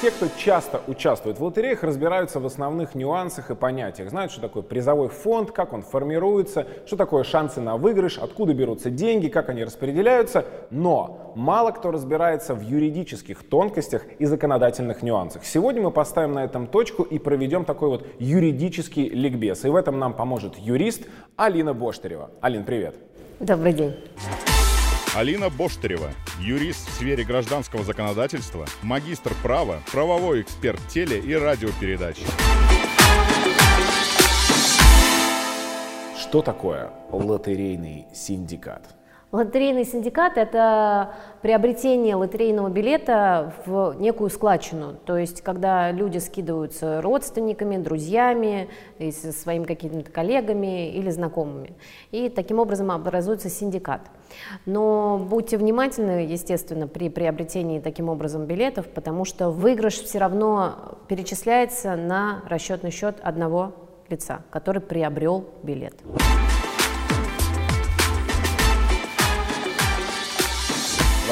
те, кто часто участвует в лотереях, разбираются в основных нюансах и понятиях. Знают, что такое призовой фонд, как он формируется, что такое шансы на выигрыш, откуда берутся деньги, как они распределяются. Но мало кто разбирается в юридических тонкостях и законодательных нюансах. Сегодня мы поставим на этом точку и проведем такой вот юридический ликбез. И в этом нам поможет юрист Алина Боштарева. Алин, привет. Добрый день. Алина Боштарева, юрист в сфере гражданского законодательства, магистр права, правовой эксперт теле- и радиопередач. Что такое лотерейный синдикат? Лотерейный синдикат – это приобретение лотерейного билета в некую складчину. То есть, когда люди скидываются родственниками, друзьями, своими какими-то коллегами или знакомыми. И таким образом образуется синдикат. Но будьте внимательны, естественно, при приобретении таким образом билетов, потому что выигрыш все равно перечисляется на расчетный счет одного лица, который приобрел билет.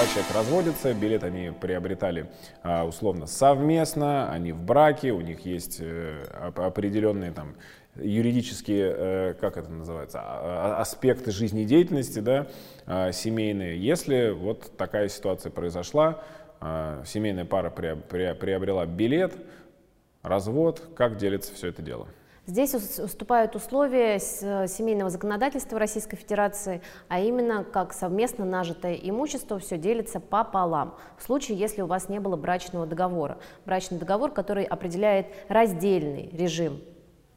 Два человека разводятся, билет они приобретали а, условно совместно, они в браке, у них есть э, определенные там юридические, э, как это называется, а, а, аспекты жизнедеятельности, да, семейные. Если вот такая ситуация произошла, семейная пара приобрела билет, развод, как делится все это дело? Здесь уступают условия семейного законодательства Российской Федерации, а именно как совместно нажитое имущество все делится пополам, в случае, если у вас не было брачного договора. Брачный договор, который определяет раздельный режим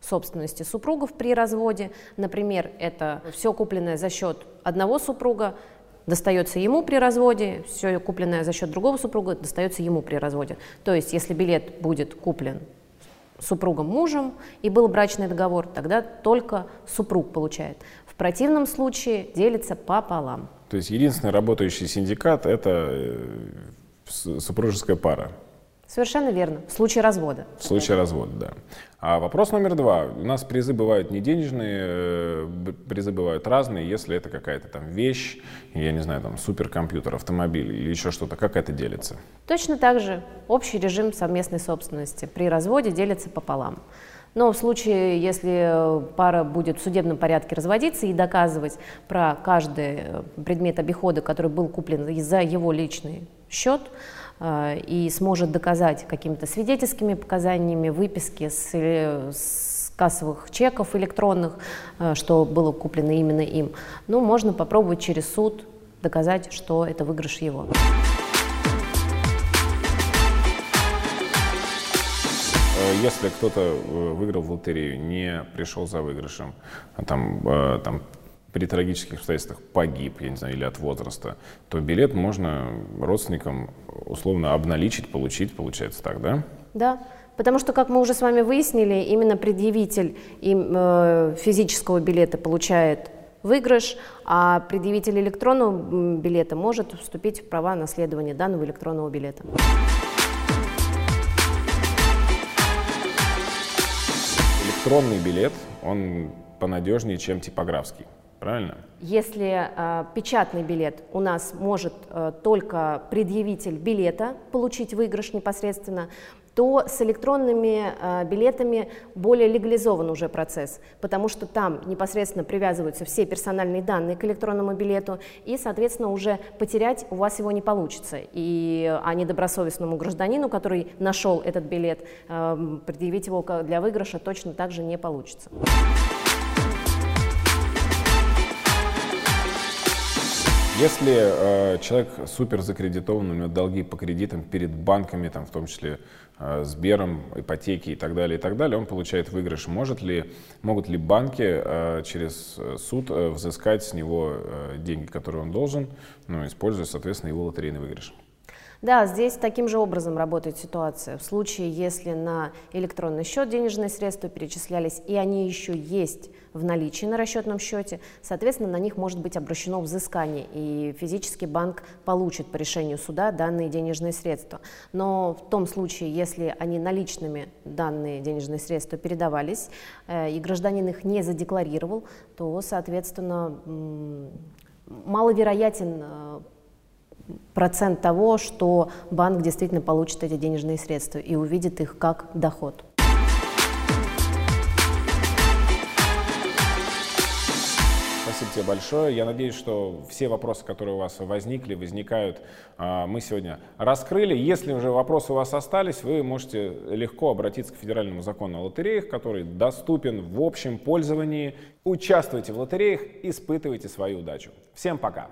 собственности супругов при разводе. Например, это все купленное за счет одного супруга, достается ему при разводе, все купленное за счет другого супруга достается ему при разводе. То есть, если билет будет куплен супругом мужем и был брачный договор, тогда только супруг получает. В противном случае делится пополам. То есть единственный работающий синдикат – это э, супружеская пара. Совершенно верно. В случае развода. В случае развода, да. А вопрос номер два. У нас призы бывают не денежные, э, призы бывают разные. Если это какая-то там вещь, я не знаю, там суперкомпьютер, автомобиль или еще что-то, как это делится? Точно так же. Общий режим совместной собственности при разводе делится пополам. Но в случае, если пара будет в судебном порядке разводиться и доказывать про каждый э, предмет обихода, который был куплен за его личный счет, Э, и сможет доказать какими-то свидетельскими показаниями, выписки с, с кассовых чеков электронных, э, что было куплено именно им, ну, можно попробовать через суд доказать, что это выигрыш его. Э, если кто-то выиграл в лотерею, не пришел за выигрышем, а там, там при трагических обстоятельствах погиб, я не знаю, или от возраста, то билет можно родственникам условно обналичить, получить, получается так, да? Да, потому что, как мы уже с вами выяснили, именно предъявитель им, э, физического билета получает выигрыш, а предъявитель электронного билета может вступить в права наследования данного электронного билета. Электронный билет, он понадежнее, чем типографский правильно? Если э, печатный билет у нас может э, только предъявитель билета получить выигрыш непосредственно, то с электронными э, билетами более легализован уже процесс, потому что там непосредственно привязываются все персональные данные к электронному билету, и, соответственно, уже потерять у вас его не получится. И, а недобросовестному гражданину, который нашел этот билет, э, предъявить его для выигрыша точно так же не получится. Если э, человек супер закредитован, у него долги по кредитам перед банками, там, в том числе э, Сбером, ипотеки и так далее, и так далее, он получает выигрыш. Может ли, могут ли банки э, через суд э, взыскать с него э, деньги, которые он должен, ну, используя, соответственно, его лотерейный выигрыш? Да, здесь таким же образом работает ситуация. В случае, если на электронный счет денежные средства перечислялись, и они еще есть в наличии на расчетном счете, соответственно, на них может быть обращено взыскание, и физический банк получит по решению суда данные денежные средства. Но в том случае, если они наличными, данные денежные средства передавались, э, и гражданин их не задекларировал, то, соответственно, маловероятен э, процент того, что банк действительно получит эти денежные средства и увидит их как доход. Спасибо тебе большое. Я надеюсь, что все вопросы, которые у вас возникли, возникают, а, мы сегодня раскрыли. Если уже вопросы у вас остались, вы можете легко обратиться к федеральному закону о лотереях, который доступен в общем пользовании. Участвуйте в лотереях, испытывайте свою удачу. Всем пока!